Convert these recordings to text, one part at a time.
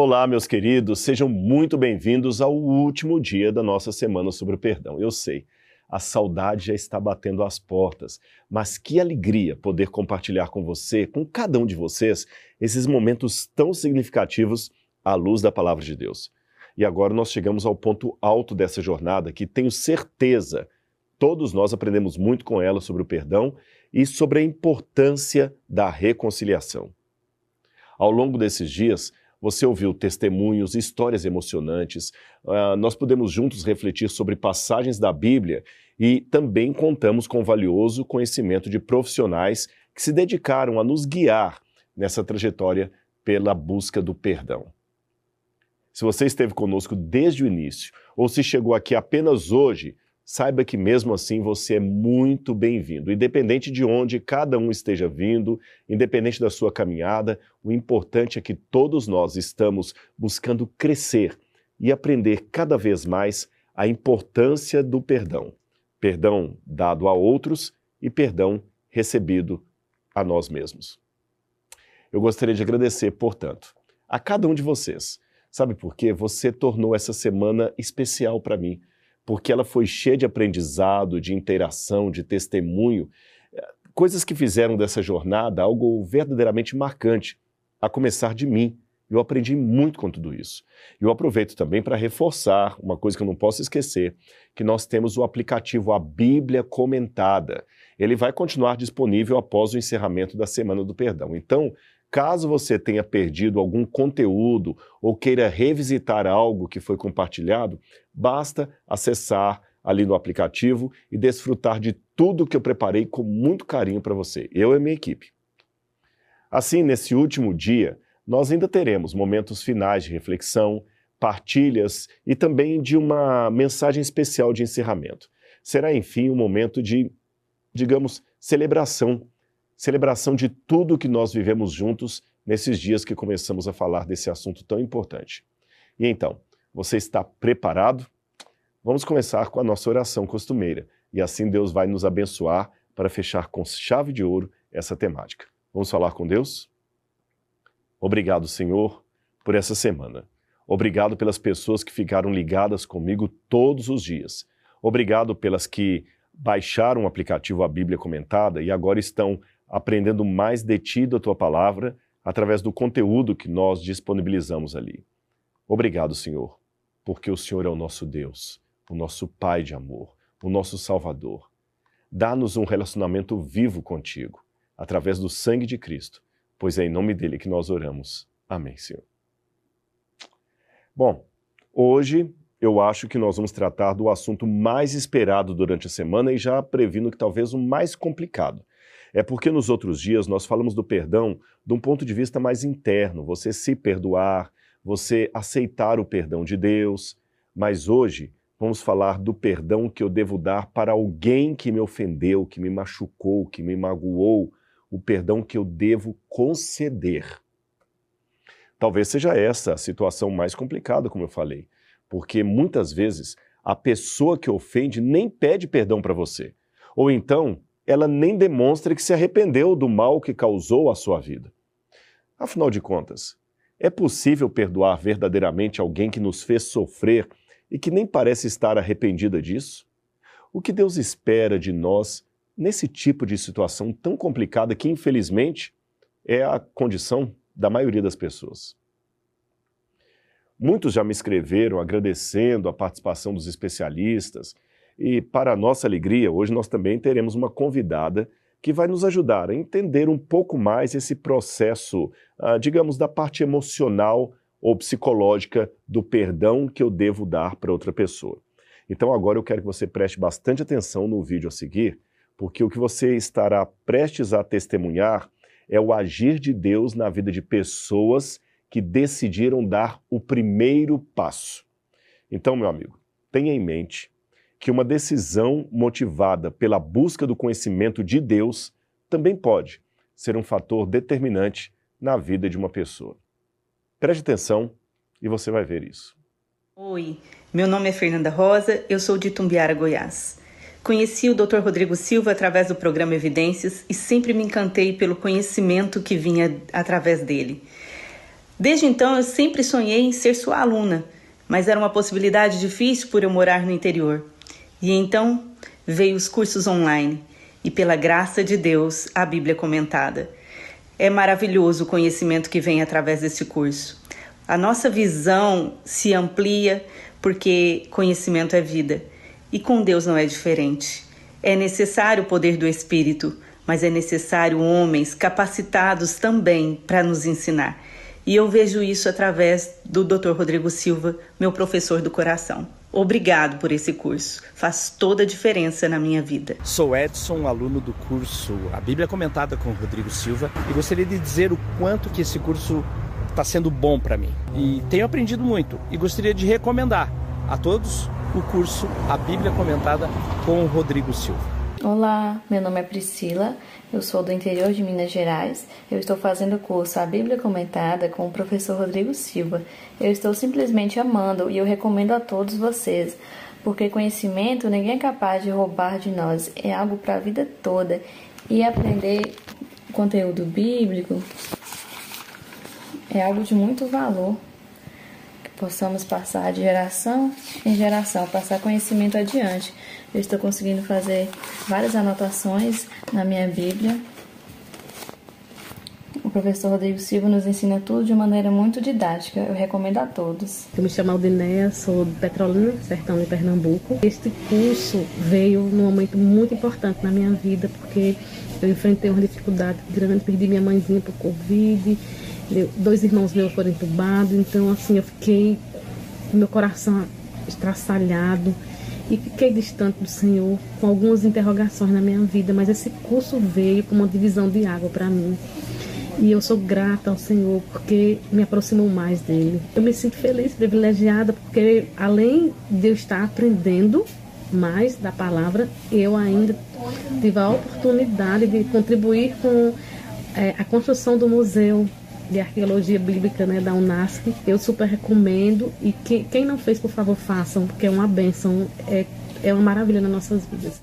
Olá, meus queridos, sejam muito bem-vindos ao último dia da nossa semana sobre o perdão. Eu sei, a saudade já está batendo às portas, mas que alegria poder compartilhar com você, com cada um de vocês, esses momentos tão significativos à luz da palavra de Deus. E agora nós chegamos ao ponto alto dessa jornada que tenho certeza todos nós aprendemos muito com ela sobre o perdão e sobre a importância da reconciliação. Ao longo desses dias, você ouviu testemunhos, histórias emocionantes, uh, nós podemos juntos refletir sobre passagens da Bíblia e também contamos com valioso conhecimento de profissionais que se dedicaram a nos guiar nessa trajetória pela busca do perdão. Se você esteve conosco desde o início ou se chegou aqui apenas hoje, saiba que mesmo assim você é muito bem-vindo. Independente de onde cada um esteja vindo, independente da sua caminhada, o importante é que todos nós estamos buscando crescer e aprender cada vez mais a importância do perdão. Perdão dado a outros e perdão recebido a nós mesmos. Eu gostaria de agradecer, portanto, a cada um de vocês. Sabe por quê? Você tornou essa semana especial para mim porque ela foi cheia de aprendizado, de interação, de testemunho, coisas que fizeram dessa jornada algo verdadeiramente marcante, a começar de mim. Eu aprendi muito com tudo isso. E eu aproveito também para reforçar uma coisa que eu não posso esquecer, que nós temos o aplicativo A Bíblia Comentada. Ele vai continuar disponível após o encerramento da Semana do Perdão. Então, Caso você tenha perdido algum conteúdo ou queira revisitar algo que foi compartilhado, basta acessar ali no aplicativo e desfrutar de tudo que eu preparei com muito carinho para você, eu e minha equipe. Assim, nesse último dia, nós ainda teremos momentos finais de reflexão, partilhas e também de uma mensagem especial de encerramento. Será, enfim, um momento de, digamos, celebração celebração de tudo que nós vivemos juntos nesses dias que começamos a falar desse assunto tão importante. E então, você está preparado? Vamos começar com a nossa oração costumeira e assim Deus vai nos abençoar para fechar com chave de ouro essa temática. Vamos falar com Deus? Obrigado, Senhor, por essa semana. Obrigado pelas pessoas que ficaram ligadas comigo todos os dias. Obrigado pelas que baixaram o aplicativo A Bíblia Comentada e agora estão aprendendo mais de ti da tua palavra através do conteúdo que nós disponibilizamos ali. Obrigado, Senhor, porque o Senhor é o nosso Deus, o nosso Pai de amor, o nosso Salvador. Dá-nos um relacionamento vivo contigo, através do sangue de Cristo, pois é em nome dele que nós oramos. Amém, Senhor. Bom, hoje eu acho que nós vamos tratar do assunto mais esperado durante a semana e já previno que talvez o mais complicado, é porque nos outros dias nós falamos do perdão de um ponto de vista mais interno, você se perdoar, você aceitar o perdão de Deus, mas hoje vamos falar do perdão que eu devo dar para alguém que me ofendeu, que me machucou, que me magoou, o perdão que eu devo conceder. Talvez seja essa a situação mais complicada, como eu falei, porque muitas vezes a pessoa que ofende nem pede perdão para você. Ou então ela nem demonstra que se arrependeu do mal que causou à sua vida. Afinal de contas, é possível perdoar verdadeiramente alguém que nos fez sofrer e que nem parece estar arrependida disso? O que Deus espera de nós nesse tipo de situação tão complicada que, infelizmente, é a condição da maioria das pessoas? Muitos já me escreveram agradecendo a participação dos especialistas, e, para nossa alegria, hoje nós também teremos uma convidada que vai nos ajudar a entender um pouco mais esse processo, ah, digamos, da parte emocional ou psicológica do perdão que eu devo dar para outra pessoa. Então agora eu quero que você preste bastante atenção no vídeo a seguir, porque o que você estará prestes a testemunhar é o agir de Deus na vida de pessoas que decidiram dar o primeiro passo. Então, meu amigo, tenha em mente que uma decisão motivada pela busca do conhecimento de Deus também pode ser um fator determinante na vida de uma pessoa. Preste atenção e você vai ver isso. Oi, meu nome é Fernanda Rosa, eu sou de Tumbiara, Goiás. Conheci o Dr. Rodrigo Silva através do programa Evidências e sempre me encantei pelo conhecimento que vinha através dele. Desde então eu sempre sonhei em ser sua aluna, mas era uma possibilidade difícil por eu morar no interior. E então veio os cursos online e pela graça de Deus a Bíblia comentada. É maravilhoso o conhecimento que vem através desse curso. A nossa visão se amplia porque conhecimento é vida e com Deus não é diferente. É necessário o poder do Espírito, mas é necessário homens capacitados também para nos ensinar. E eu vejo isso através do Dr. Rodrigo Silva, meu professor do coração. Obrigado por esse curso. Faz toda a diferença na minha vida. Sou Edson, aluno do curso A Bíblia Comentada com Rodrigo Silva, e gostaria de dizer o quanto que esse curso está sendo bom para mim. E tenho aprendido muito e gostaria de recomendar a todos o curso A Bíblia Comentada com Rodrigo Silva. Olá, meu nome é Priscila, eu sou do interior de Minas Gerais. Eu estou fazendo o curso A Bíblia Comentada com o professor Rodrigo Silva. Eu estou simplesmente amando e eu recomendo a todos vocês, porque conhecimento ninguém é capaz de roubar de nós, é algo para a vida toda. E aprender conteúdo bíblico é algo de muito valor possamos passar de geração em geração, passar conhecimento adiante. Eu estou conseguindo fazer várias anotações na minha Bíblia. O professor Rodrigo Silva nos ensina tudo de maneira muito didática. Eu recomendo a todos. Eu me chamo Aldinéia, sou de Petrolina, sertão de Pernambuco. Este curso veio num momento muito importante na minha vida, porque eu enfrentei uma dificuldade grande, perdi minha mãezinha por Covid dois irmãos meus foram entubados, então assim eu fiquei com meu coração estraçalhado e fiquei distante do Senhor com algumas interrogações na minha vida, mas esse curso veio como uma divisão de água para mim. E eu sou grata ao Senhor porque me aproximou mais dele. Eu me sinto feliz, privilegiada, porque além de eu estar aprendendo mais da palavra, eu ainda tive a oportunidade de contribuir com é, a construção do museu de arqueologia bíblica né, da Unasc. Eu super recomendo e que, quem não fez, por favor, façam, porque é uma benção, é, é uma maravilha nas nossas vidas.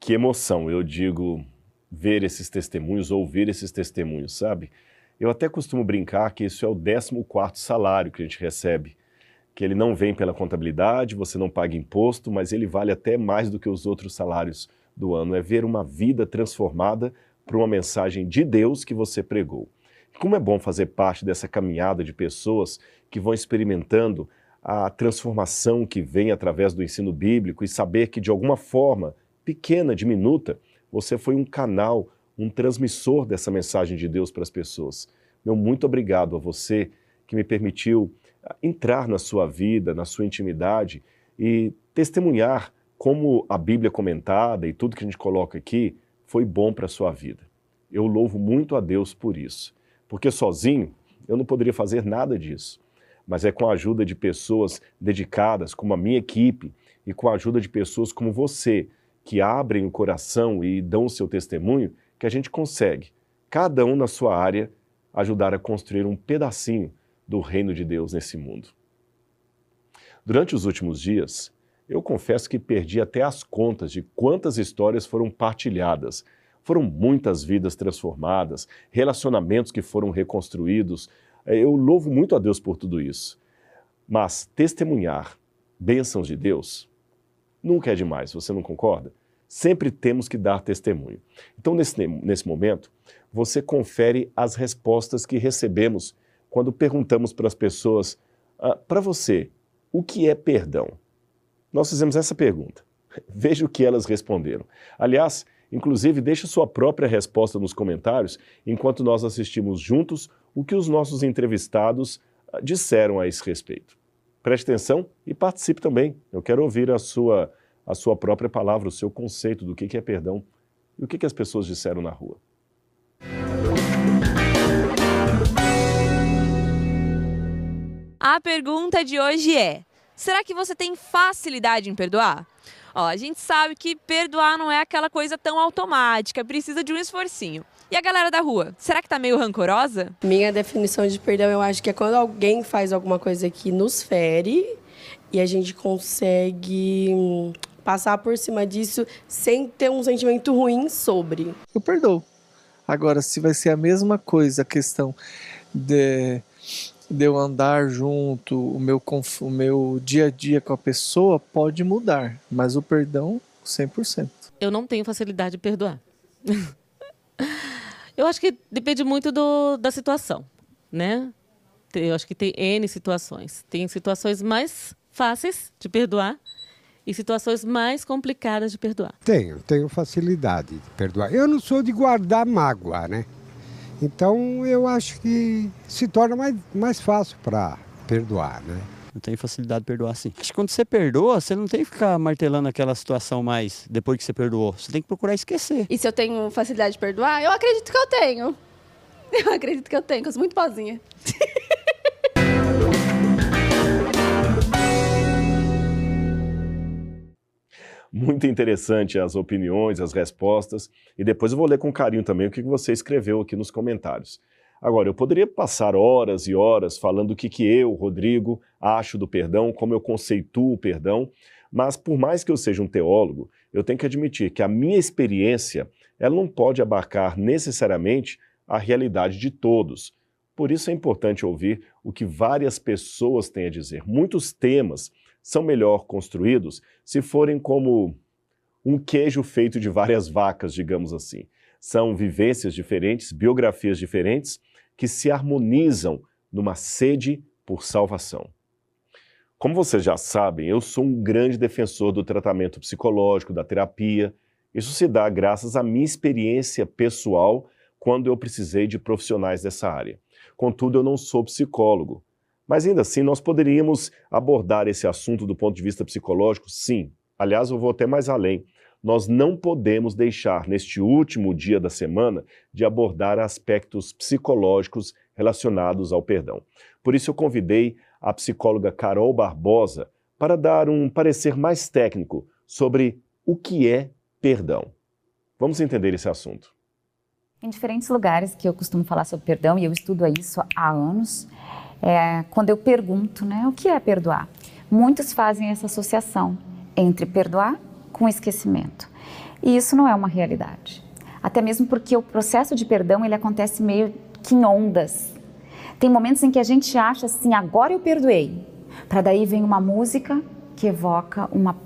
Que emoção, eu digo, ver esses testemunhos, ouvir esses testemunhos, sabe? Eu até costumo brincar que isso é o 14 salário que a gente recebe, que ele não vem pela contabilidade, você não paga imposto, mas ele vale até mais do que os outros salários do ano. É ver uma vida transformada por uma mensagem de Deus que você pregou. Como é bom fazer parte dessa caminhada de pessoas que vão experimentando a transformação que vem através do ensino bíblico e saber que, de alguma forma, pequena, diminuta, você foi um canal, um transmissor dessa mensagem de Deus para as pessoas. Meu muito obrigado a você que me permitiu ah, entrar na sua vida, na sua intimidade e testemunhar como a Bíblia comentada e tudo que a gente coloca aqui foi bom para a sua vida. Eu louvo muito a Deus por isso porque sozinho eu não poderia fazer nada disso. Mas é com a ajuda de pessoas dedicadas, como a minha equipe, e com a ajuda de pessoas como você, que abrem o coração e dão o seu testemunho, que a gente consegue, cada um na sua área, ajudar a construir um pedacinho do reino de Deus nesse mundo. Durante os últimos dias, eu confesso que perdi até as contas de quantas histórias foram partilhadas foram muitas vidas transformadas, relacionamentos que foram reconstruídos. É, eu louvo muito a Deus por tudo isso. Mas testemunhar bênçãos de Deus nunca é demais, você não concorda? Sempre temos que dar testemunho. Então, nesse, nesse momento, você confere as respostas que recebemos quando perguntamos para as pessoas: ah, para você, o que é perdão? Nós fizemos essa pergunta. Veja o que elas responderam. Aliás, Inclusive, deixe sua própria resposta nos comentários enquanto nós assistimos juntos o que os nossos entrevistados ah, disseram a esse respeito. Preste atenção e participe também. Eu quero ouvir a sua, a sua própria palavra, o seu conceito do que é perdão e o que as pessoas disseram na rua. A pergunta de hoje é: será que você tem facilidade em perdoar? Ó, a gente sabe que perdoar não é aquela coisa tão automática, precisa de um esforcinho. E a galera da rua, será que tá meio rancorosa? Minha definição de perdão, eu acho que é quando alguém faz alguma coisa que nos fere e a gente consegue hum, passar por cima disso sem ter um sentimento ruim sobre. Eu perdoo. Agora, se vai ser a mesma coisa, a questão de, de eu andar junto, o meu, o meu dia a dia com a pessoa pode mudar, mas o perdão, 100%. Eu não tenho facilidade de perdoar. eu acho que depende muito do, da situação, né? Eu acho que tem N situações. Tem situações mais fáceis de perdoar e situações mais complicadas de perdoar. Tenho, tenho facilidade de perdoar. Eu não sou de guardar mágoa, né? Então eu acho que se torna mais, mais fácil para perdoar, né? Eu tenho facilidade de perdoar sim. Acho que quando você perdoa, você não tem que ficar martelando aquela situação mais depois que você perdoou. Você tem que procurar esquecer. E se eu tenho facilidade de perdoar? Eu acredito que eu tenho. Eu acredito que eu tenho, que eu sou muito boazinha. Muito interessante as opiniões, as respostas. E depois eu vou ler com carinho também o que você escreveu aqui nos comentários. Agora, eu poderia passar horas e horas falando o que, que eu, Rodrigo, acho do perdão, como eu conceituo o perdão, mas por mais que eu seja um teólogo, eu tenho que admitir que a minha experiência ela não pode abarcar necessariamente a realidade de todos. Por isso é importante ouvir o que várias pessoas têm a dizer. Muitos temas são melhor construídos se forem como um queijo feito de várias vacas, digamos assim. São vivências diferentes, biografias diferentes, que se harmonizam numa sede por salvação. Como vocês já sabem, eu sou um grande defensor do tratamento psicológico, da terapia. Isso se dá graças à minha experiência pessoal quando eu precisei de profissionais dessa área. Contudo, eu não sou psicólogo. Mas ainda assim, nós poderíamos abordar esse assunto do ponto de vista psicológico? Sim. Aliás, eu vou até mais além. Nós não podemos deixar, neste último dia da semana, de abordar aspectos psicológicos relacionados ao perdão. Por isso, eu convidei a psicóloga Carol Barbosa para dar um parecer mais técnico sobre o que é perdão. Vamos entender esse assunto. Em diferentes lugares que eu costumo falar sobre perdão, e eu estudo isso há anos, é, quando eu pergunto, né, o que é perdoar? Muitos fazem essa associação entre perdoar com esquecimento. E isso não é uma realidade. Até mesmo porque o processo de perdão ele acontece meio que em ondas. Tem momentos em que a gente acha assim, agora eu perdoei. Para daí vem uma música que evoca uma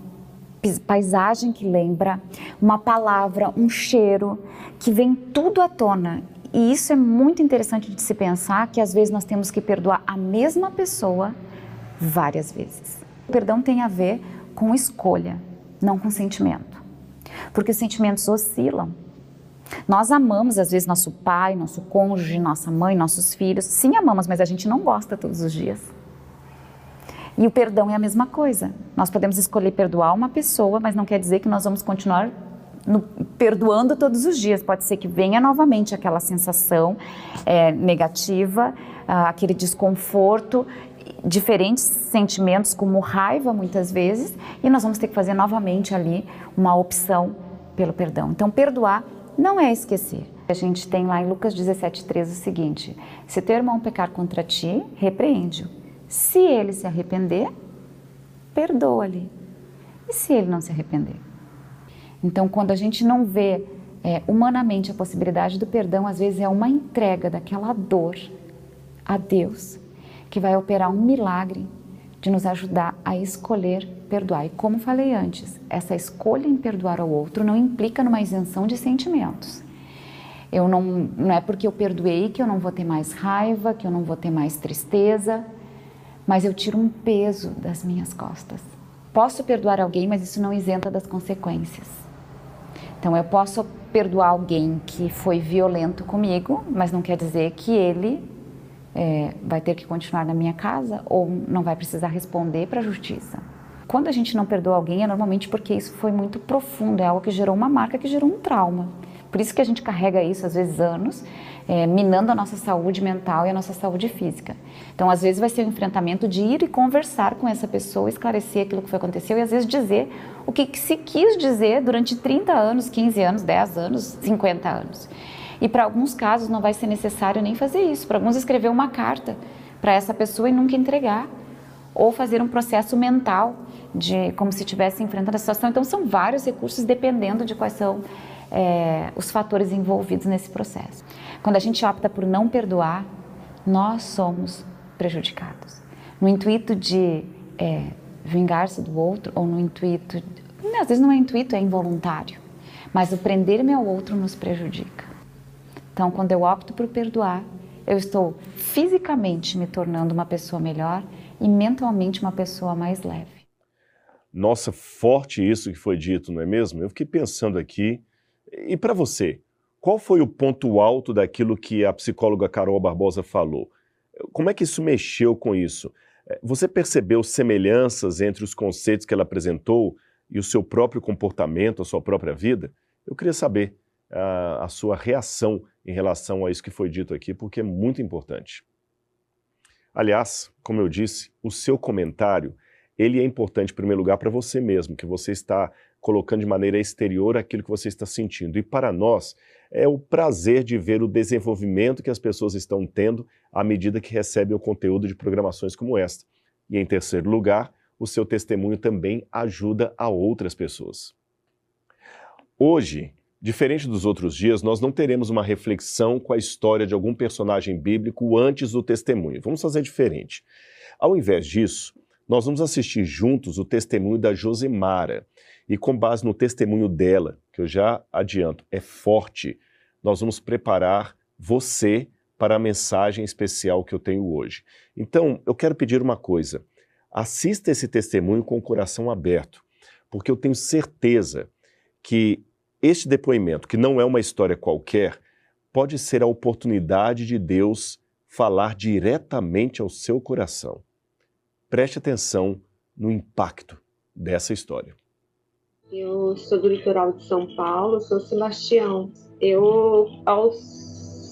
paisagem que lembra, uma palavra, um cheiro, que vem tudo à tona e isso é muito interessante de se pensar que às vezes nós temos que perdoar a mesma pessoa várias vezes. O perdão tem a ver com escolha, não com sentimento. Porque os sentimentos oscilam. Nós amamos às vezes nosso pai, nosso cônjuge, nossa mãe, nossos filhos. Sim, amamos, mas a gente não gosta todos os dias. E o perdão é a mesma coisa. Nós podemos escolher perdoar uma pessoa, mas não quer dizer que nós vamos continuar no, perdoando todos os dias. Pode ser que venha novamente aquela sensação é, negativa, ah, aquele desconforto, diferentes sentimentos, como raiva muitas vezes, e nós vamos ter que fazer novamente ali uma opção pelo perdão. Então, perdoar não é esquecer. A gente tem lá em Lucas 17,13 o seguinte: Se teu irmão pecar contra ti, repreende-o. Se ele se arrepender, perdoa-lhe. E se ele não se arrepender? Então, quando a gente não vê é, humanamente a possibilidade do perdão, às vezes é uma entrega daquela dor a Deus que vai operar um milagre de nos ajudar a escolher perdoar. E como falei antes, essa escolha em perdoar ao outro não implica numa isenção de sentimentos. Eu não, não é porque eu perdoei que eu não vou ter mais raiva, que eu não vou ter mais tristeza, mas eu tiro um peso das minhas costas. Posso perdoar alguém, mas isso não isenta das consequências. Então eu posso perdoar alguém que foi violento comigo, mas não quer dizer que ele é, vai ter que continuar na minha casa ou não vai precisar responder para a justiça. Quando a gente não perdoa alguém é normalmente porque isso foi muito profundo, é algo que gerou uma marca, que gerou um trauma. Por isso que a gente carrega isso às vezes anos é, minando a nossa saúde mental e a nossa saúde física. Então, às vezes, vai ser um enfrentamento de ir e conversar com essa pessoa, esclarecer aquilo que foi aconteceu e, às vezes, dizer o que, que se quis dizer durante 30 anos, 15 anos, 10 anos, 50 anos. E, para alguns casos, não vai ser necessário nem fazer isso. Para alguns, escrever uma carta para essa pessoa e nunca entregar. Ou fazer um processo mental, de como se estivesse enfrentando a situação. Então, são vários recursos, dependendo de quais são é, os fatores envolvidos nesse processo. Quando a gente opta por não perdoar, nós somos prejudicados. No intuito de é, vingar-se do outro, ou no intuito. Às vezes não é intuito, é involuntário. Mas o prender-me ao outro nos prejudica. Então, quando eu opto por perdoar, eu estou fisicamente me tornando uma pessoa melhor e mentalmente uma pessoa mais leve. Nossa, forte isso que foi dito, não é mesmo? Eu fiquei pensando aqui. E para você, qual foi o ponto alto daquilo que a psicóloga Carol Barbosa falou? Como é que isso mexeu com isso? É, você percebeu semelhanças entre os conceitos que ela apresentou e o seu próprio comportamento, a sua própria vida? Eu queria saber a, a sua reação em relação a isso que foi dito aqui, porque é muito importante. Aliás, como eu disse, o seu comentário ele é importante, em primeiro lugar, para você mesmo, que você está colocando de maneira exterior aquilo que você está sentindo. E para nós, é o prazer de ver o desenvolvimento que as pessoas estão tendo à medida que recebem o conteúdo de programações como esta. E em terceiro lugar, o seu testemunho também ajuda a outras pessoas. Hoje, diferente dos outros dias, nós não teremos uma reflexão com a história de algum personagem bíblico antes do testemunho. Vamos fazer diferente. Ao invés disso, nós vamos assistir juntos o testemunho da Josemara. E com base no testemunho dela, que eu já adianto, é forte, nós vamos preparar você para a mensagem especial que eu tenho hoje. Então, eu quero pedir uma coisa. Assista esse testemunho com o coração aberto, porque eu tenho certeza que este depoimento, que não é uma história qualquer, pode ser a oportunidade de Deus falar diretamente ao seu coração. Preste atenção no impacto dessa história. Eu sou do litoral de São Paulo, sou Sebastião. Eu, aos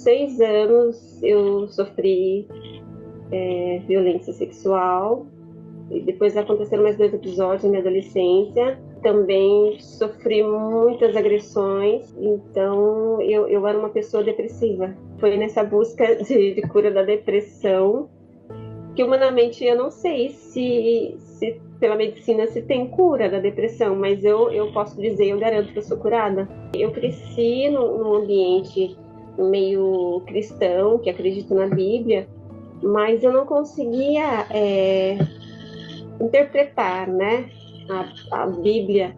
seis anos, eu sofri é, violência sexual. E depois aconteceram mais dois episódios na minha adolescência. Também sofri muitas agressões, então eu, eu era uma pessoa depressiva. Foi nessa busca de, de cura da depressão humanamente eu não sei se, se pela medicina se tem cura da depressão, mas eu, eu posso dizer, eu garanto que eu sou curada. Eu cresci no, num ambiente meio cristão, que acredito na Bíblia, mas eu não conseguia é, interpretar né, a, a Bíblia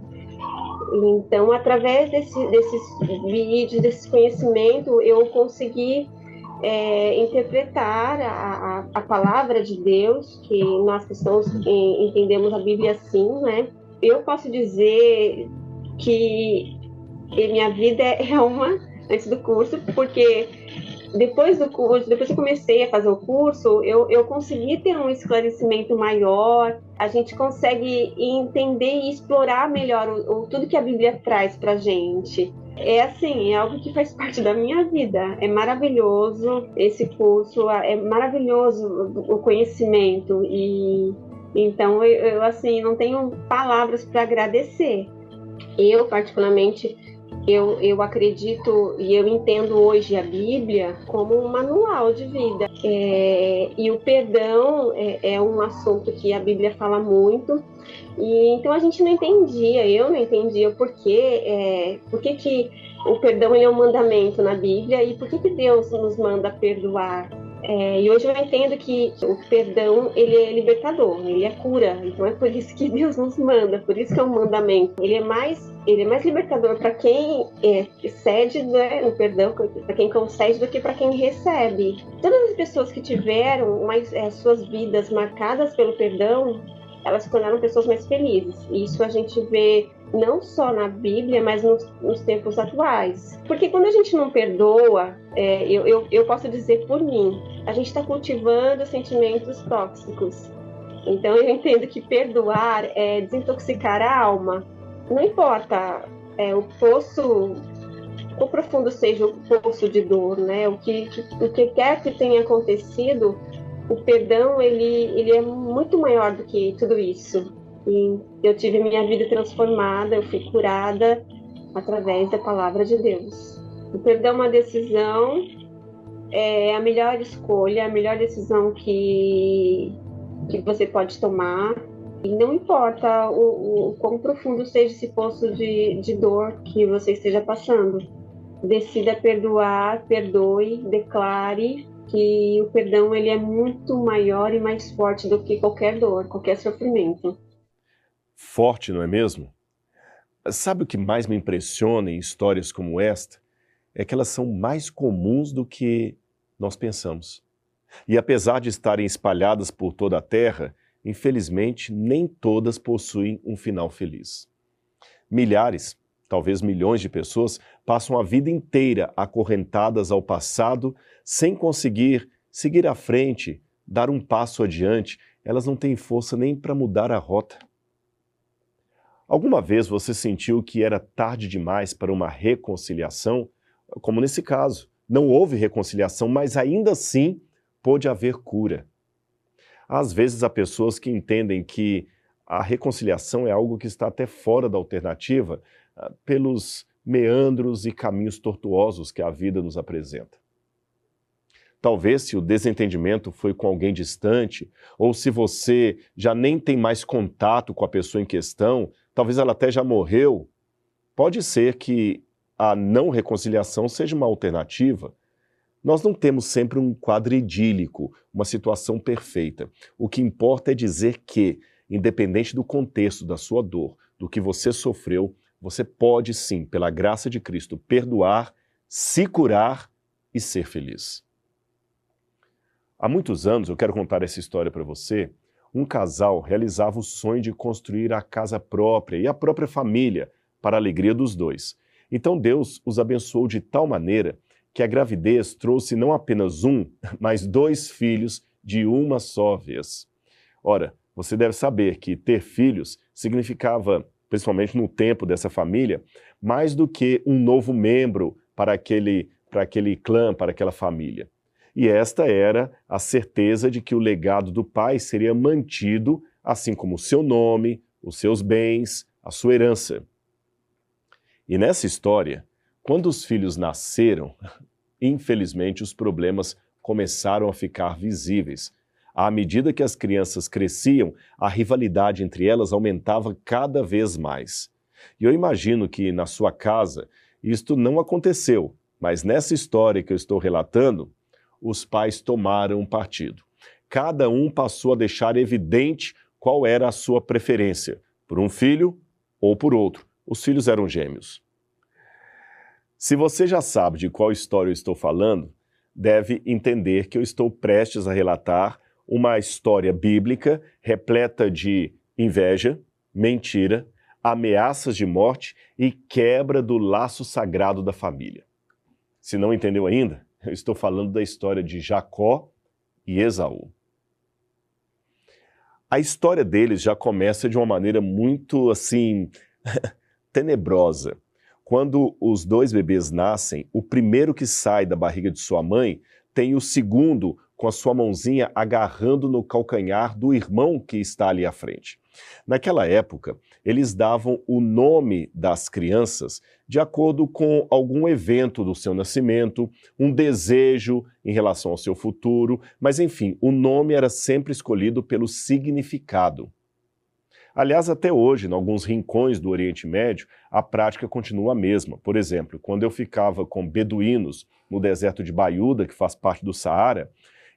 então, através desse, desses vídeos, desse conhecimento, eu consegui é, interpretar a, a, a, palavra de Deus, que nós cristãos entendemos a Bíblia assim, né? Eu posso dizer que minha vida é uma antes do curso, porque depois do curso, depois que eu comecei a fazer o curso, eu, eu consegui ter um esclarecimento maior, a gente consegue entender e explorar melhor o, o tudo que a Bíblia traz para gente. É assim, é algo que faz parte da minha vida. É maravilhoso esse curso, é maravilhoso o conhecimento e então eu, eu assim não tenho palavras para agradecer. Eu particularmente eu, eu acredito e eu entendo hoje a Bíblia como um manual de vida. É, e o perdão é, é, um assunto que a Bíblia fala muito. E então a gente não entendia, eu não entendia o porquê, é, por que, que o perdão é um mandamento na Bíblia e por que, que Deus nos manda perdoar. É, e hoje eu entendo que o perdão ele é libertador, ele é cura. Então é por isso que Deus nos manda, por isso que é um mandamento. Ele é mais ele é mais libertador para quem é, cede né, no perdão, para quem concede, do que para quem recebe. Todas as pessoas que tiveram mais, é, suas vidas marcadas pelo perdão, elas se tornaram pessoas mais felizes. E isso a gente vê não só na Bíblia, mas nos, nos tempos atuais. Porque quando a gente não perdoa, é, eu, eu, eu posso dizer por mim, a gente está cultivando sentimentos tóxicos. Então eu entendo que perdoar é desintoxicar a alma não importa é, o poço, o profundo seja o poço de dor, né? O que, o que quer que tenha acontecido, o perdão ele, ele é muito maior do que tudo isso. E eu tive minha vida transformada, eu fui curada através da palavra de Deus. O perdão é uma decisão, é a melhor escolha, a melhor decisão que, que você pode tomar e não importa o, o quão profundo seja esse poço de, de dor que você esteja passando. Decida perdoar, perdoe, declare que o perdão ele é muito maior e mais forte do que qualquer dor, qualquer sofrimento. Forte, não é mesmo? Sabe o que mais me impressiona em histórias como esta? É que elas são mais comuns do que nós pensamos. E apesar de estarem espalhadas por toda a Terra, infelizmente nem todas possuem um final feliz. Milhares, talvez milhões de pessoas passam a vida inteira acorrentadas ao passado sem conseguir seguir à frente, dar um passo adiante, elas não têm força nem para mudar a rota. Alguma vez você sentiu que era tarde demais para uma reconciliação? Como nesse caso, não houve reconciliação, mas ainda assim pôde haver cura. Às vezes há pessoas que entendem que a reconciliação é algo que está até fora da alternativa ah, pelos meandros e caminhos tortuosos que a vida nos apresenta. Talvez se o desentendimento foi com alguém distante, ou se você já nem tem mais contato com a pessoa em questão, talvez ela até já morreu, pode ser que a não reconciliação seja uma alternativa. Nós não temos sempre um quadro idílico, uma situação perfeita. O que importa é dizer que, independente do contexto da sua dor, do que você sofreu, você pode sim, pela graça de Cristo, perdoar, se curar e ser feliz. Há muitos anos, eu quero contar essa história para você, um casal realizava o sonho de construir a casa própria e a própria família, para a alegria dos dois. Então Deus os abençoou de tal maneira que a gravidez trouxe não apenas um, mas dois filhos de uma só vez. Ora, você deve saber que ter filhos significava, principalmente no tempo dessa família, mais do que um novo membro para aquele, para aquele clã, para aquela família. E esta era a certeza de que o legado do pai seria mantido, assim como o seu nome, os seus bens, a sua herança. E nessa história, quando os filhos nasceram, infelizmente os problemas começaram a ficar visíveis. À medida que as crianças cresciam, a rivalidade entre elas aumentava cada vez mais. E eu imagino que na sua casa isto não aconteceu, mas nessa história que eu estou relatando, os pais tomaram partido. Cada um passou a deixar evidente qual era a sua preferência, por um filho ou por outro. Os filhos eram gêmeos. Se você já sabe de qual história eu estou falando, deve entender que eu estou prestes a relatar uma história bíblica repleta de inveja, mentira, ameaças de morte e quebra do laço sagrado da família. Se não entendeu ainda, eu estou falando da história de Jacó e Esaú. A história deles já começa de uma maneira muito assim tenebrosa. Quando os dois bebês nascem, o primeiro que sai da barriga de sua mãe tem o segundo com a sua mãozinha agarrando no calcanhar do irmão que está ali à frente. Naquela época, eles davam o nome das crianças de acordo com algum evento do seu nascimento, um desejo em relação ao seu futuro, mas enfim, o nome era sempre escolhido pelo significado. Aliás, até hoje, em alguns rincões do Oriente Médio, a prática continua a mesma. Por exemplo, quando eu ficava com beduínos no deserto de Baiuda, que faz parte do Saara,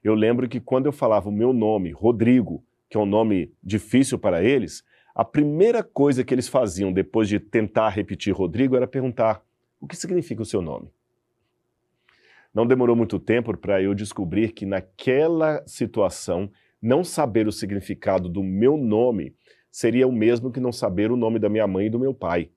eu lembro que quando eu falava o meu nome, Rodrigo, que é um nome difícil para eles, a primeira coisa que eles faziam depois de tentar repetir Rodrigo era perguntar: o que significa o seu nome? Não demorou muito tempo para eu descobrir que naquela situação, não saber o significado do meu nome seria o mesmo que não saber o nome da minha mãe e do meu pai.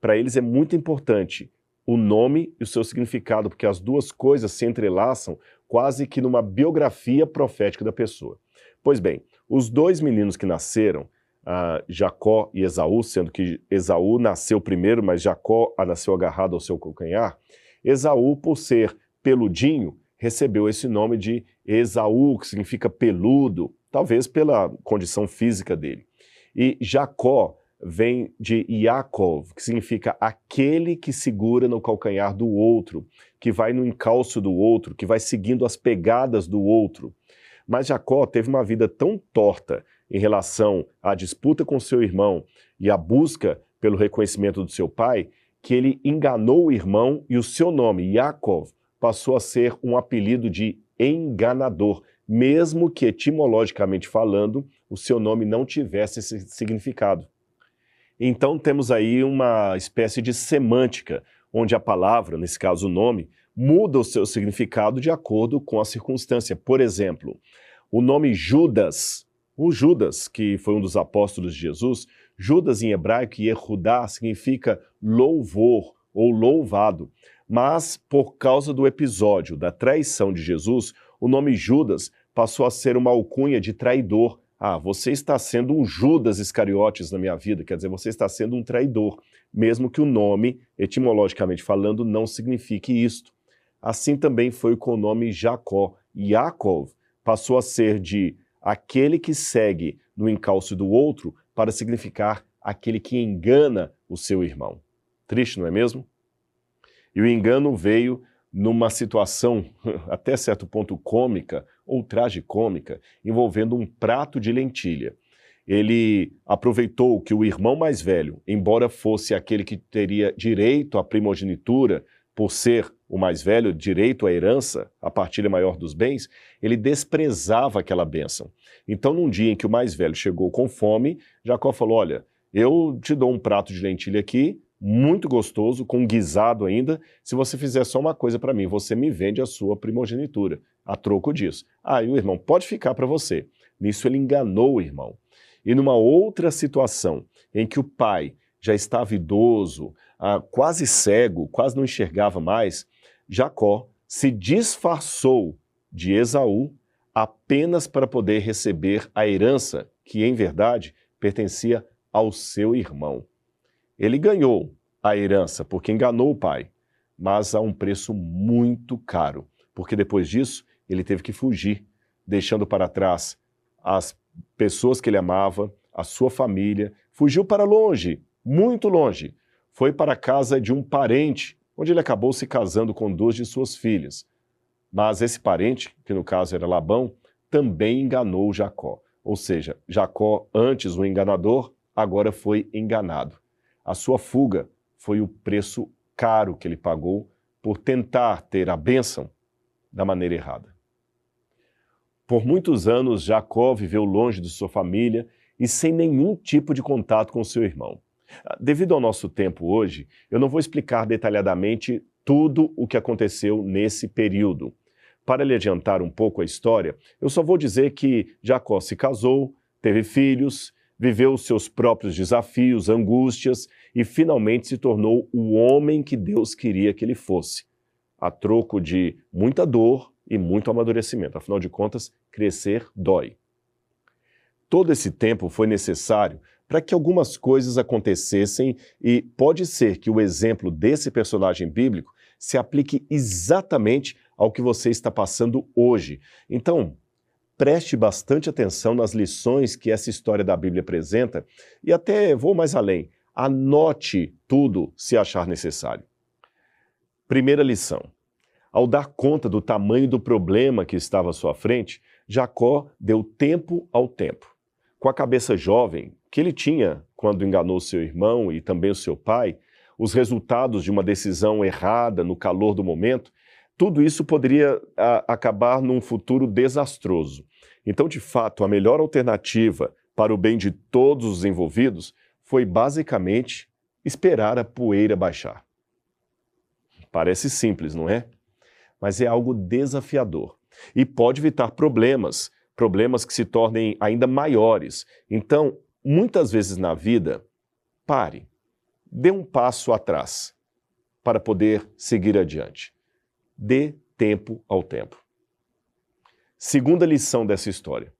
Para eles é muito importante o nome e o seu significado, porque as duas coisas se entrelaçam quase que numa biografia profética da pessoa. Pois bem, os dois meninos que nasceram, uh, Jacó e Esaú, sendo que Esaú nasceu primeiro, mas Jacó nasceu agarrado ao seu calcanhar, Esaú, por ser peludinho, recebeu esse nome de Esaú, que significa peludo, talvez pela condição física dele. E Jacó vem de Yaakov, que significa aquele que segura no calcanhar do outro, que vai no encalço do outro, que vai seguindo as pegadas do outro. Mas Jacó teve uma vida tão torta em relação à disputa com seu irmão e à busca pelo reconhecimento do seu pai, que ele enganou o irmão e o seu nome, Yaakov, passou a ser um apelido de enganador, mesmo que etimologicamente falando, o seu nome não tivesse esse significado. Então temos aí uma espécie de semântica, onde a palavra, nesse caso o nome, muda o seu significado de acordo com a circunstância. Por exemplo, o nome Judas, o Judas, que foi um dos apóstolos de Jesus, Judas em hebraico, Yehudá, significa louvor ou louvado. Mas, por causa do episódio da traição de Jesus, o nome Judas passou a ser uma alcunha de traidor. Ah, você está sendo um Judas Iscariotes na minha vida, quer dizer, você está sendo um traidor, mesmo que o nome, etimologicamente falando, não signifique isto. Assim também foi com o nome Jacó. Yaakov passou a ser de aquele que segue no encalço do outro para significar aquele que engana o seu irmão. Triste, não é mesmo? E o engano veio numa situação até certo ponto cômica ou tragicômica, envolvendo um prato de lentilha. Ele aproveitou que o irmão mais velho, embora fosse aquele que teria direito à primogenitura, por ser o mais velho, direito à herança, a partilha maior dos bens, ele desprezava aquela bênção. Então, num dia em que o mais velho chegou com fome, Jacó falou: Olha, eu te dou um prato de lentilha aqui, muito gostoso, com guisado ainda. Se você fizer só uma coisa para mim, você me vende a sua primogenitura, a troco disso. Aí ah, o irmão pode ficar para você. Nisso ele enganou o irmão. E numa outra situação, em que o pai já estava idoso, ah, quase cego, quase não enxergava mais, Jacó se disfarçou de Esaú apenas para poder receber a herança que, em verdade, pertencia ao seu irmão. Ele ganhou a herança porque enganou o pai, mas a um preço muito caro, porque depois disso ele teve que fugir, deixando para trás as pessoas que ele amava, a sua família, fugiu para longe, muito longe, foi para a casa de um parente, onde ele acabou se casando com duas de suas filhas. Mas esse parente, que no caso era Labão, também enganou Jacó. Ou seja, Jacó, antes o enganador, agora foi enganado. A sua fuga foi o preço caro que ele pagou por tentar ter a bênção da maneira errada. Por muitos anos, Jacó viveu longe de sua família e sem nenhum tipo de contato com seu irmão. Devido ao nosso tempo hoje, eu não vou explicar detalhadamente tudo o que aconteceu nesse período. Para lhe adiantar um pouco a história, eu só vou dizer que Jacó se casou, teve filhos, viveu seus próprios desafios, angústias e finalmente se tornou o homem que Deus queria que ele fosse, a troco de muita dor e muito amadurecimento. Afinal de contas, crescer dói. Todo esse tempo foi necessário para que algumas coisas acontecessem e pode ser que o exemplo desse personagem bíblico se aplique exatamente ao que você está passando hoje. Então, preste bastante atenção nas lições que essa história da Bíblia apresenta e até vou mais além, anote tudo se achar necessário. Primeira lição. Ao dar conta do tamanho do problema que estava à sua frente, Jacó deu tempo ao tempo. Com a cabeça jovem, que ele tinha quando enganou seu irmão e também o seu pai, os resultados de uma decisão errada no calor do momento, tudo isso poderia a, acabar num futuro desastroso. Então, de fato, a melhor alternativa para o bem de todos os envolvidos foi basicamente esperar a poeira baixar. Parece simples, não é? Mas é algo desafiador e pode evitar problemas, problemas que se tornem ainda maiores. Então, Muitas vezes na vida, pare, dê um passo atrás para poder seguir adiante. Dê tempo ao tempo. Segunda lição dessa história.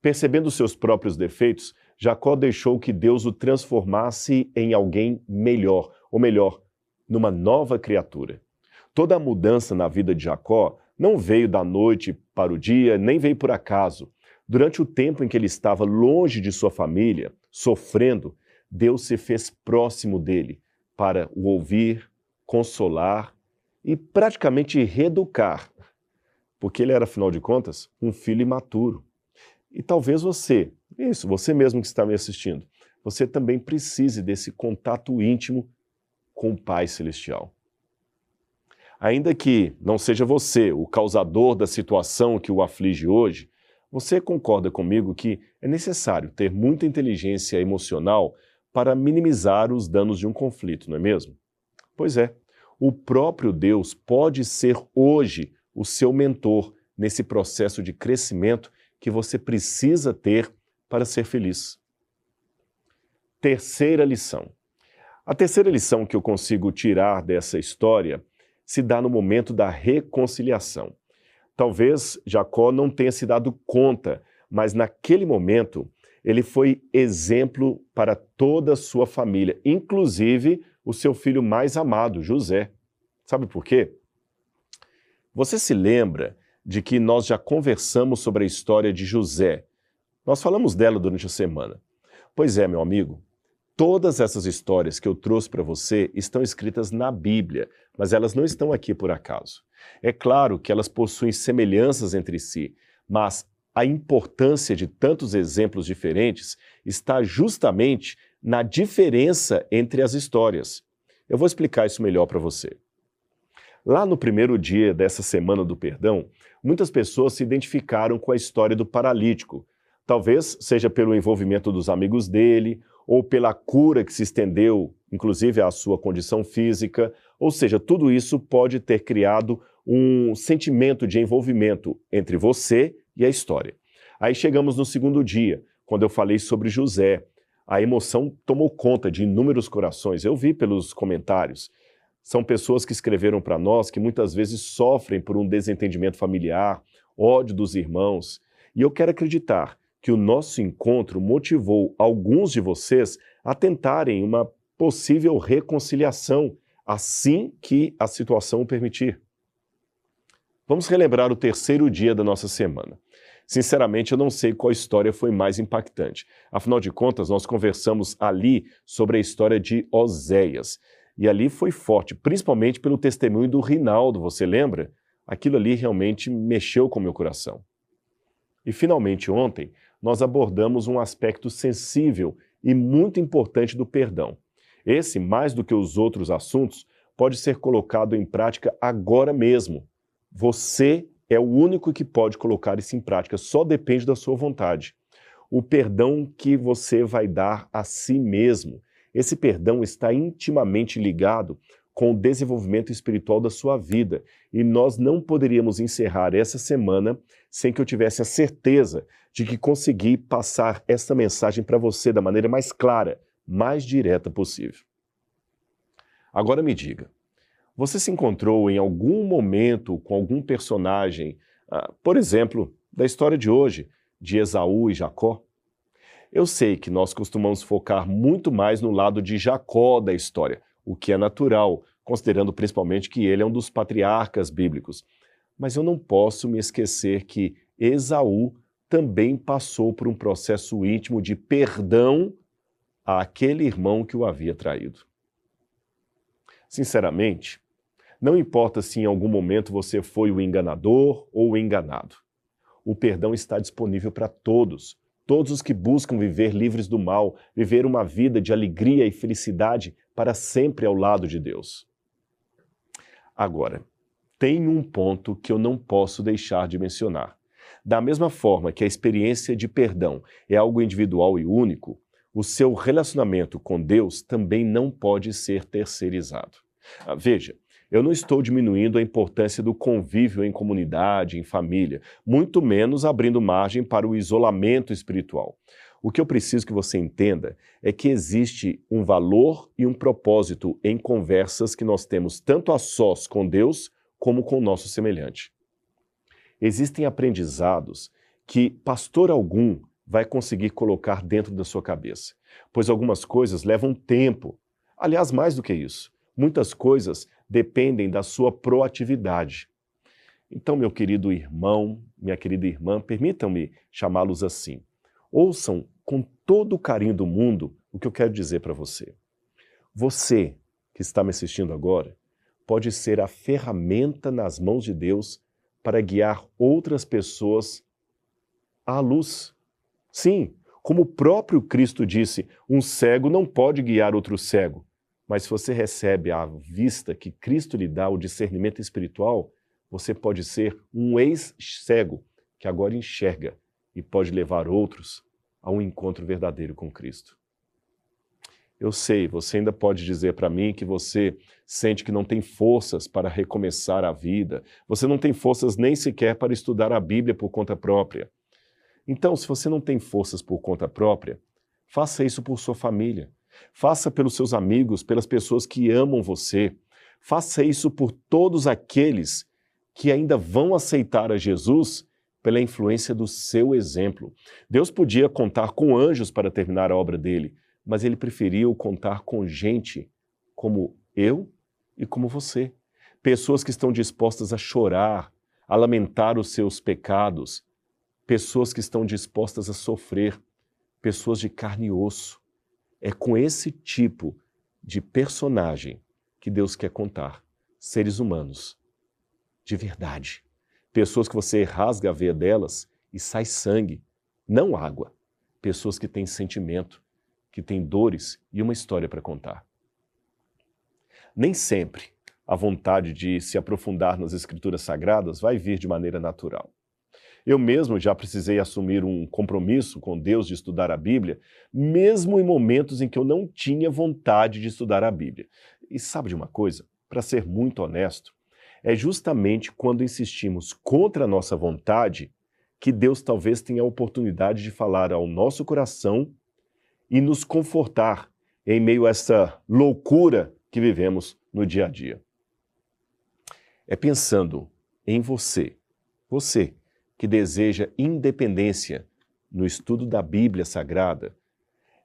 Percebendo seus próprios defeitos, Jacó deixou que Deus o transformasse em alguém melhor, ou melhor, numa nova criatura. Toda a mudança na vida de Jacó não veio da noite para o dia, nem veio por acaso. Durante o tempo em que ele estava longe de sua família, sofrendo, Deus se fez próximo dele para o ouvir, consolar e praticamente reeducar, porque ele era, afinal de contas, um filho imaturo. E talvez você, isso, você mesmo que está me assistindo, você também precise desse contato íntimo com o Pai Celestial. Ainda que não seja você o causador da situação que o aflige hoje, você concorda comigo que é necessário ter muita inteligência emocional para minimizar os danos de um conflito, não é mesmo? Pois é, o próprio Deus pode ser hoje o seu mentor nesse processo de crescimento que você precisa ter para ser feliz. Terceira lição. A terceira lição que eu consigo tirar dessa história se dá no momento da reconciliação. Talvez Jacó não tenha se dado conta, mas naquele momento ele foi exemplo para toda a sua família, inclusive o seu filho mais amado, José. Sabe por quê? Você se lembra de que nós já conversamos sobre a história de José. Nós falamos dela durante a semana. Pois é, meu amigo, Todas essas histórias que eu trouxe para você estão escritas na Bíblia, mas elas não estão aqui por acaso. É claro que elas possuem semelhanças entre si, mas a importância de tantos exemplos diferentes está justamente na diferença entre as histórias. Eu vou explicar isso melhor para você. Lá no primeiro dia dessa semana do perdão, muitas pessoas se identificaram com a história do paralítico. Talvez seja pelo envolvimento dos amigos dele ou pela cura que se estendeu, inclusive à sua condição física. Ou seja, tudo isso pode ter criado um sentimento de envolvimento entre você e a história. Aí chegamos no segundo dia, quando eu falei sobre José. A emoção tomou conta de inúmeros corações. Eu vi pelos comentários. São pessoas que escreveram para nós que muitas vezes sofrem por um desentendimento familiar, ódio dos irmãos. E eu quero acreditar que o nosso encontro motivou alguns de vocês a tentarem uma possível reconciliação assim que a situação o permitir. Vamos relembrar o terceiro dia da nossa semana. Sinceramente, eu não sei qual história foi mais impactante. Afinal de contas, nós conversamos ali sobre a história de Oséias. E ali foi forte, principalmente pelo testemunho do Rinaldo, você lembra? Aquilo ali realmente mexeu com o meu coração. E finalmente, ontem, nós abordamos um aspecto sensível e muito importante do perdão. Esse, mais do que os outros assuntos, pode ser colocado em prática agora mesmo. Você é o único que pode colocar isso em prática, só depende da sua vontade. O perdão que você vai dar a si mesmo. Esse perdão está intimamente ligado com o desenvolvimento espiritual da sua vida. E nós não poderíamos encerrar essa semana sem que eu tivesse a certeza de que consegui passar esta mensagem para você da maneira mais clara, mais direta possível. Agora me diga, você se encontrou em algum momento com algum personagem, ah, por exemplo, da história de hoje, de Esaú e Jacó? Eu sei que nós costumamos focar muito mais no lado de Jacó da história, o que é natural, considerando principalmente que ele é um dos patriarcas bíblicos. Mas eu não posso me esquecer que Esaú também passou por um processo íntimo de perdão àquele irmão que o havia traído. Sinceramente, não importa se em algum momento você foi o enganador ou o enganado. O perdão está disponível para todos, todos os que buscam viver livres do mal, viver uma vida de alegria e felicidade para sempre ao lado de Deus. Agora, tem um ponto que eu não posso deixar de mencionar. Da mesma forma que a experiência de perdão é algo individual e único, o seu relacionamento com Deus também não pode ser terceirizado. Ah, veja, eu não estou diminuindo a importância do convívio em comunidade, em família, muito menos abrindo margem para o isolamento espiritual. O que eu preciso que você entenda é que existe um valor e um propósito em conversas que nós temos tanto a sós com Deus como com o nosso semelhante. Existem aprendizados que pastor algum vai conseguir colocar dentro da sua cabeça, pois algumas coisas levam tempo. Aliás, mais do que isso, muitas coisas dependem da sua proatividade. Então, meu querido irmão, minha querida irmã, permitam-me chamá-los assim. Ouçam com todo o carinho do mundo o que eu quero dizer para você. Você que está me assistindo agora pode ser a ferramenta nas mãos de Deus para guiar outras pessoas à luz. Sim, como o próprio Cristo disse, um cego não pode guiar outro cego. Mas se você recebe à vista que Cristo lhe dá o discernimento espiritual, você pode ser um ex-cego que agora enxerga e pode levar outros a um encontro verdadeiro com Cristo. Eu sei, você ainda pode dizer para mim que você sente que não tem forças para recomeçar a vida, você não tem forças nem sequer para estudar a Bíblia por conta própria. Então, se você não tem forças por conta própria, faça isso por sua família. Faça pelos seus amigos, pelas pessoas que amam você. Faça isso por todos aqueles que ainda vão aceitar a Jesus pela influência do seu exemplo. Deus podia contar com anjos para terminar a obra dele, mas ele preferiu contar com gente como eu e como você. Pessoas que estão dispostas a chorar, a lamentar os seus pecados, pessoas que estão dispostas a sofrer, pessoas de carne e osso. É com esse tipo de personagem que Deus quer contar. Seres humanos, de verdade. Pessoas que você rasga a veia delas e sai sangue, não água. Pessoas que têm sentimento, que têm dores e uma história para contar. Nem sempre a vontade de se aprofundar nas escrituras sagradas vai vir de maneira natural. Eu mesmo já precisei assumir um compromisso com Deus de estudar a Bíblia, mesmo em momentos em que eu não tinha vontade de estudar a Bíblia. E sabe de uma coisa? Para ser muito honesto, é justamente quando insistimos contra a nossa vontade que Deus talvez tenha a oportunidade de falar ao nosso coração e nos confortar em meio a essa loucura que vivemos no dia a dia. É pensando em você, você que deseja independência no estudo da Bíblia Sagrada,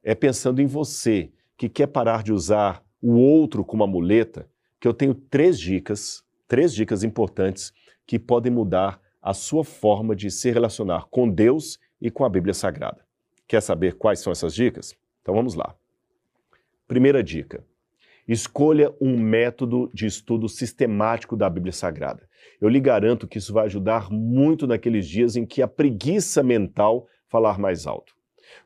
é pensando em você que quer parar de usar o outro como a muleta, que eu tenho três dicas, três dicas importantes que podem mudar a sua forma de se relacionar com Deus e com a Bíblia Sagrada. Quer saber quais são essas dicas? Então vamos lá. Primeira dica: escolha um método de estudo sistemático da Bíblia Sagrada. Eu lhe garanto que isso vai ajudar muito naqueles dias em que a preguiça mental falar mais alto.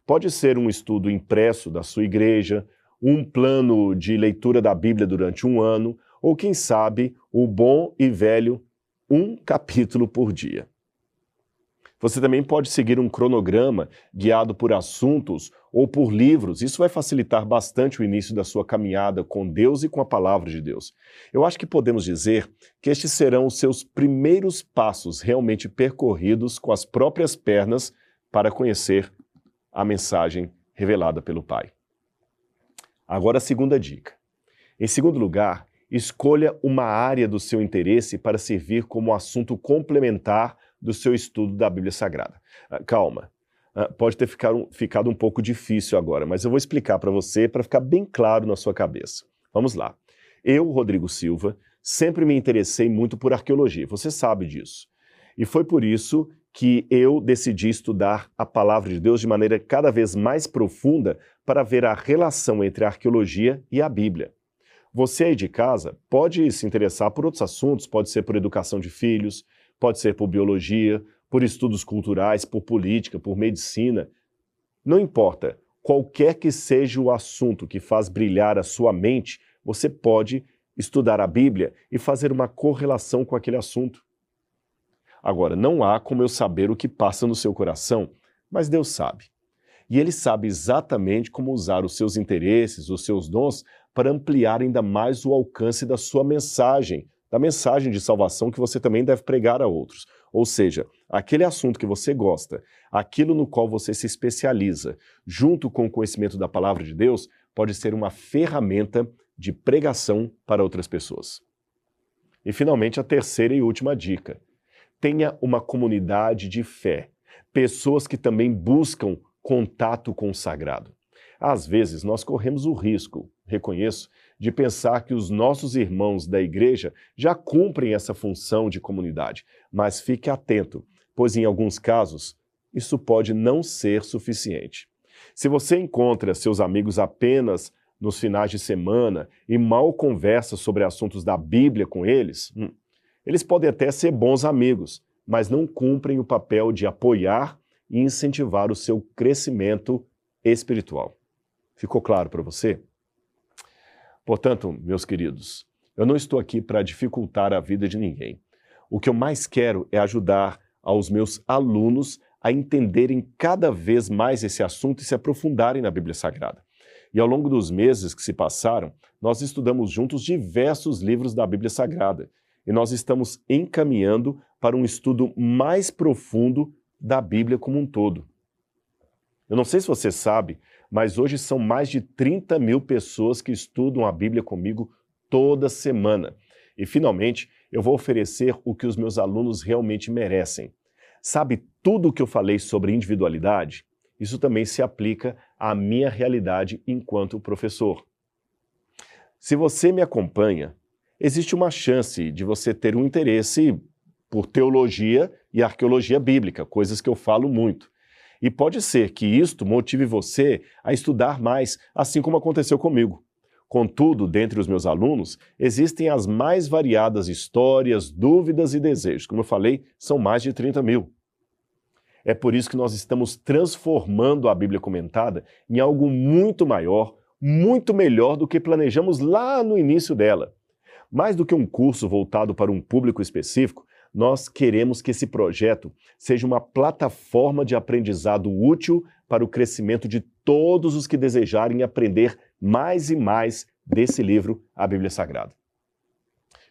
Pode ser um estudo impresso da sua igreja, um plano de leitura da Bíblia durante um ano, ou quem sabe o bom e velho um capítulo por dia. Você também pode seguir um cronograma guiado por assuntos ou por livros. Isso vai facilitar bastante o início da sua caminhada com Deus e com a palavra de Deus. Eu acho que podemos dizer que estes serão os seus primeiros passos realmente percorridos com as próprias pernas para conhecer a mensagem revelada pelo Pai. Agora a segunda dica. Em segundo lugar, escolha uma área do seu interesse para servir como assunto complementar do seu estudo da Bíblia Sagrada. Uh, calma, uh, pode ter ficado um pouco difícil agora, mas eu vou explicar para você para ficar bem claro na sua cabeça. Vamos lá. Eu, Rodrigo Silva, sempre me interessei muito por arqueologia, você sabe disso. E foi por isso que eu decidi estudar a palavra de Deus de maneira cada vez mais profunda para ver a relação entre a arqueologia e a Bíblia. Você aí de casa pode se interessar por outros assuntos, pode ser por educação de filhos, pode ser por biologia, por estudos culturais, por política, por medicina. Não importa, qualquer que seja o assunto que faz brilhar a sua mente, você pode estudar a Bíblia e fazer uma correlação com aquele assunto. Agora, não há como eu saber o que passa no seu coração, mas Deus sabe. E Ele sabe exatamente como usar os seus interesses, os seus dons, para ampliar ainda mais o alcance da sua mensagem, da mensagem de salvação que você também deve pregar a outros. Ou seja, aquele assunto que você gosta, aquilo no qual você se especializa, junto com o conhecimento da palavra de Deus, pode ser uma ferramenta de pregação para outras pessoas. E finalmente, a terceira e última dica: tenha uma comunidade de fé, pessoas que também buscam contato com o sagrado. Às vezes, nós corremos o risco, reconheço, de pensar que os nossos irmãos da igreja já cumprem essa função de comunidade, mas fique atento, pois em alguns casos isso pode não ser suficiente. Se você encontra seus amigos apenas nos finais de semana e mal conversa sobre assuntos da Bíblia com eles, hum, eles podem até ser bons amigos, mas não cumprem o papel de apoiar e incentivar o seu crescimento espiritual. Ficou claro para você? Portanto, meus queridos, eu não estou aqui para dificultar a vida de ninguém. O que eu mais quero é ajudar aos meus alunos a entenderem cada vez mais esse assunto e se aprofundarem na Bíblia Sagrada. E ao longo dos meses que se passaram, nós estudamos juntos diversos livros da Bíblia Sagrada e nós estamos encaminhando para um estudo mais profundo da Bíblia como um todo. Eu não sei se você sabe, mas hoje são mais de 30 mil pessoas que estudam a Bíblia comigo toda semana. E finalmente, eu vou oferecer o que os meus alunos realmente merecem. Sabe tudo o que eu falei sobre individualidade? Isso também se aplica à minha realidade enquanto professor. Se você me acompanha, existe uma chance de você ter um interesse por teologia e arqueologia bíblica, coisas que eu falo muito. E pode ser que isto motive você a estudar mais, assim como aconteceu comigo. Contudo, dentre os meus alunos, existem as mais variadas histórias, dúvidas e desejos. Como eu falei, são mais de 30 mil. É por isso que nós estamos transformando a Bíblia comentada em algo muito maior, muito melhor do que planejamos lá no início dela. Mais do que um curso voltado para um público específico, nós queremos que esse projeto seja uma plataforma de aprendizado útil para o crescimento de todos os que desejarem aprender mais e mais desse livro, a Bíblia Sagrada.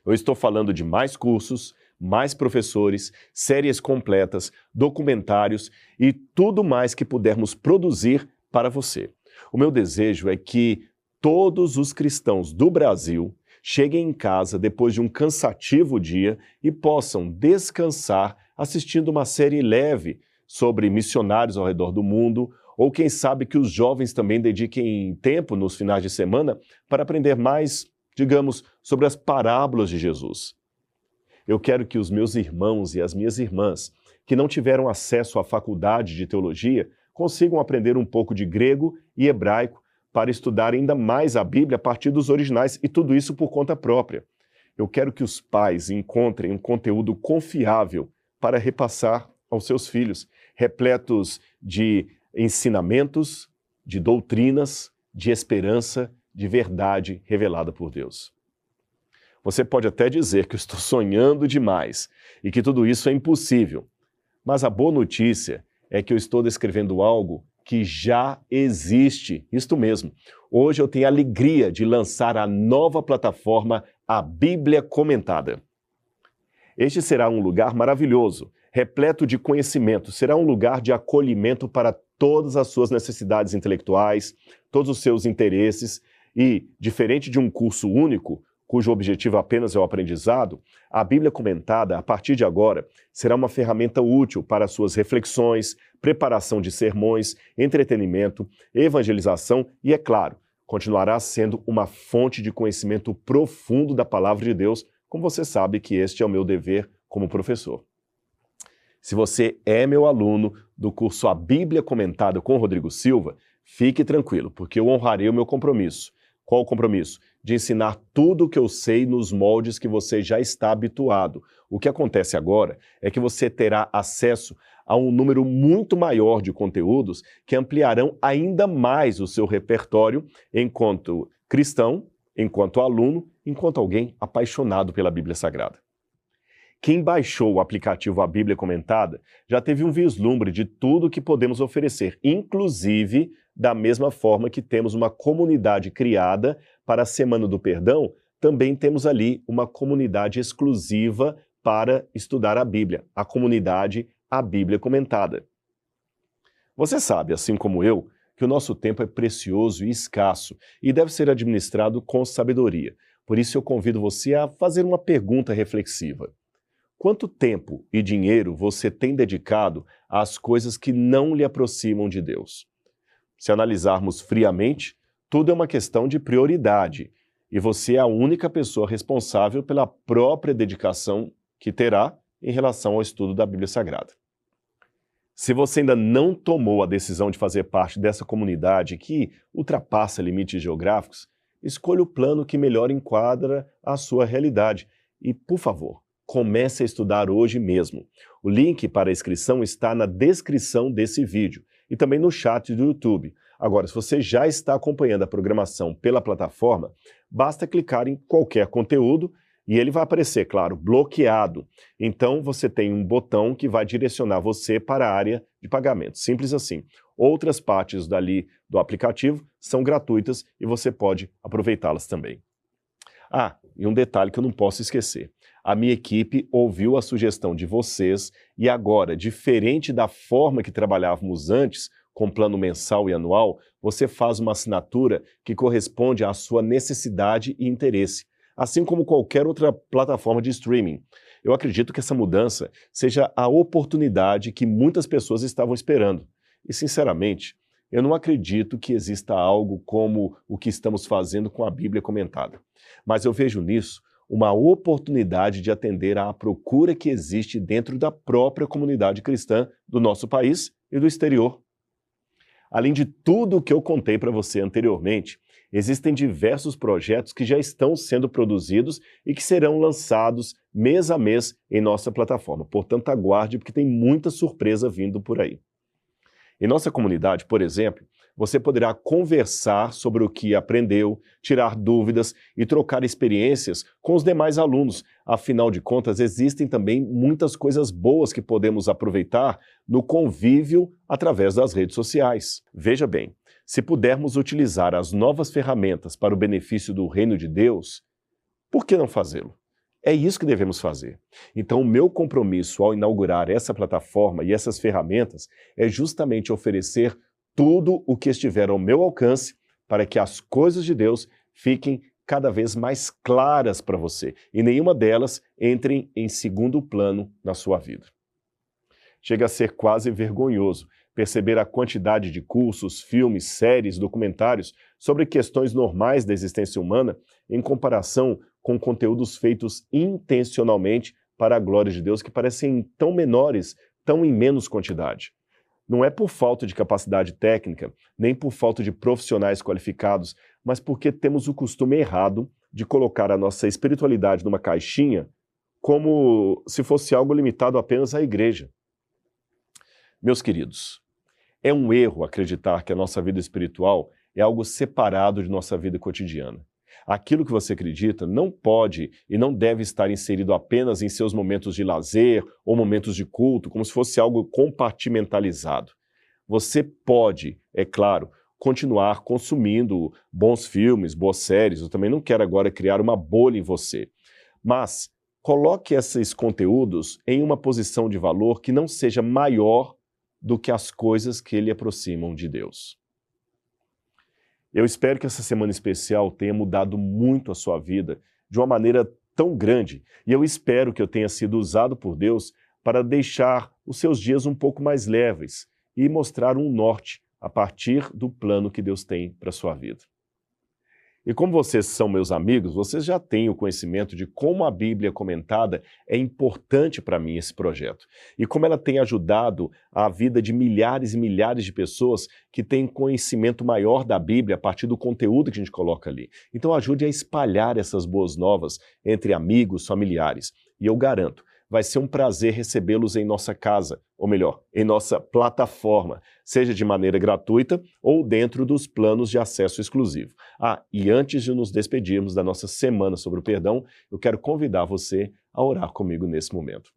Eu estou falando de mais cursos, mais professores, séries completas, documentários e tudo mais que pudermos produzir para você. O meu desejo é que todos os cristãos do Brasil cheguem em casa depois de um cansativo dia e possam descansar assistindo uma série leve sobre missionários ao redor do mundo, ou quem sabe que os jovens também dediquem tempo nos finais de semana para aprender mais, digamos, sobre as parábolas de Jesus. Eu quero que os meus irmãos e as minhas irmãs, que não tiveram acesso à faculdade de teologia, consigam aprender um pouco de grego e hebraico para estudar ainda mais a Bíblia a partir dos originais e tudo isso por conta própria. Eu quero que os pais encontrem um conteúdo confiável para repassar aos seus filhos, repletos de ensinamentos, de doutrinas, de esperança, de verdade revelada por Deus. Você pode até dizer que eu estou sonhando demais e que tudo isso é impossível. Mas a boa notícia é que eu estou descrevendo algo que já existe. Isto mesmo. Hoje eu tenho a alegria de lançar a nova plataforma, a Bíblia Comentada. Este será um lugar maravilhoso, repleto de conhecimento, será um lugar de acolhimento para todas as suas necessidades intelectuais, todos os seus interesses e, diferente de um curso único, cujo objetivo apenas é o aprendizado, a Bíblia comentada, a partir de agora, será uma ferramenta útil para suas reflexões, preparação de sermões, entretenimento, evangelização e, é claro, continuará sendo uma fonte de conhecimento profundo da palavra de Deus, como você sabe que este é o meu dever como professor. Se você é meu aluno do curso A Bíblia Comentada com Rodrigo Silva, fique tranquilo, porque eu honrarei o meu compromisso. Qual o compromisso? De ensinar tudo o que eu sei nos moldes que você já está habituado. O que acontece agora é que você terá acesso a um número muito maior de conteúdos que ampliarão ainda mais o seu repertório enquanto cristão, enquanto aluno, enquanto alguém apaixonado pela Bíblia Sagrada. Quem baixou o aplicativo A Bíblia Comentada já teve um vislumbre de tudo que podemos oferecer, inclusive da mesma forma que temos uma comunidade criada para a Semana do Perdão, também temos ali uma comunidade exclusiva para estudar a Bíblia, a comunidade A Bíblia Comentada. Você sabe, assim como eu, que o nosso tempo é precioso e escasso e deve ser administrado com sabedoria. Por isso eu convido você a fazer uma pergunta reflexiva. Quanto tempo e dinheiro você tem dedicado às coisas que não lhe aproximam de Deus? Se analisarmos friamente, tudo é uma questão de prioridade e você é a única pessoa responsável pela própria dedicação que terá em relação ao estudo da Bíblia Sagrada. Se você ainda não tomou a decisão de fazer parte dessa comunidade que ultrapassa limites geográficos, escolha o plano que melhor enquadra a sua realidade e, por favor, Comece a estudar hoje mesmo. O link para a inscrição está na descrição desse vídeo e também no chat do YouTube. Agora, se você já está acompanhando a programação pela plataforma, basta clicar em qualquer conteúdo e ele vai aparecer, claro, bloqueado. Então você tem um botão que vai direcionar você para a área de pagamento. Simples assim. Outras partes dali do aplicativo são gratuitas e você pode aproveitá-las também. Ah, e um detalhe que eu não posso esquecer. A minha equipe ouviu a sugestão de vocês e agora, diferente da forma que trabalhávamos antes, com plano mensal e anual, você faz uma assinatura que corresponde à sua necessidade e interesse assim como qualquer outra plataforma de streaming. Eu acredito que essa mudança seja a oportunidade que muitas pessoas estavam esperando. E, sinceramente, eu não acredito que exista algo como o que estamos fazendo com a Bíblia comentada. Mas eu vejo nisso uma oportunidade de atender à procura que existe dentro da própria comunidade cristã do nosso país e do exterior. Além de tudo o que eu contei para você anteriormente, existem diversos projetos que já estão sendo produzidos e que serão lançados mês a mês em nossa plataforma. Portanto, aguarde, porque tem muita surpresa vindo por aí. Em nossa comunidade, por exemplo, você poderá conversar sobre o que aprendeu, tirar dúvidas e trocar experiências com os demais alunos. Afinal de contas, existem também muitas coisas boas que podemos aproveitar no convívio através das redes sociais. Veja bem, se pudermos utilizar as novas ferramentas para o benefício do reino de Deus, por que não fazê-lo? É isso que devemos fazer. Então, o meu compromisso ao inaugurar essa plataforma e essas ferramentas é justamente oferecer tudo o que estiver ao meu alcance para que as coisas de Deus fiquem cada vez mais claras para você e nenhuma delas entrem em segundo plano na sua vida. Chega a ser quase vergonhoso perceber a quantidade de cursos, filmes, séries, documentários sobre questões normais da existência humana em comparação com conteúdos feitos intencionalmente para a glória de Deus que parecem tão menores, tão em menos quantidade. Não é por falta de capacidade técnica, nem por falta de profissionais qualificados, mas porque temos o costume errado de colocar a nossa espiritualidade numa caixinha como se fosse algo limitado apenas à igreja. Meus queridos, é um erro acreditar que a nossa vida espiritual é algo separado de nossa vida cotidiana. Aquilo que você acredita não pode e não deve estar inserido apenas em seus momentos de lazer ou momentos de culto, como se fosse algo compartimentalizado. Você pode, é claro, continuar consumindo bons filmes, boas séries. Eu também não quero agora criar uma bolha em você. Mas coloque esses conteúdos em uma posição de valor que não seja maior do que as coisas que lhe aproximam de Deus. Eu espero que essa semana especial tenha mudado muito a sua vida de uma maneira tão grande, e eu espero que eu tenha sido usado por Deus para deixar os seus dias um pouco mais leves e mostrar um norte a partir do plano que Deus tem para a sua vida. E como vocês são meus amigos, vocês já têm o conhecimento de como a Bíblia comentada é importante para mim esse projeto. E como ela tem ajudado a vida de milhares e milhares de pessoas que têm conhecimento maior da Bíblia a partir do conteúdo que a gente coloca ali. Então ajude a espalhar essas boas novas entre amigos, familiares. E eu garanto, vai ser um prazer recebê-los em nossa casa, ou melhor, em nossa plataforma, seja de maneira gratuita ou dentro dos planos de acesso exclusivo. Ah, e antes de nos despedirmos da nossa semana sobre o perdão, eu quero convidar você a orar comigo nesse momento.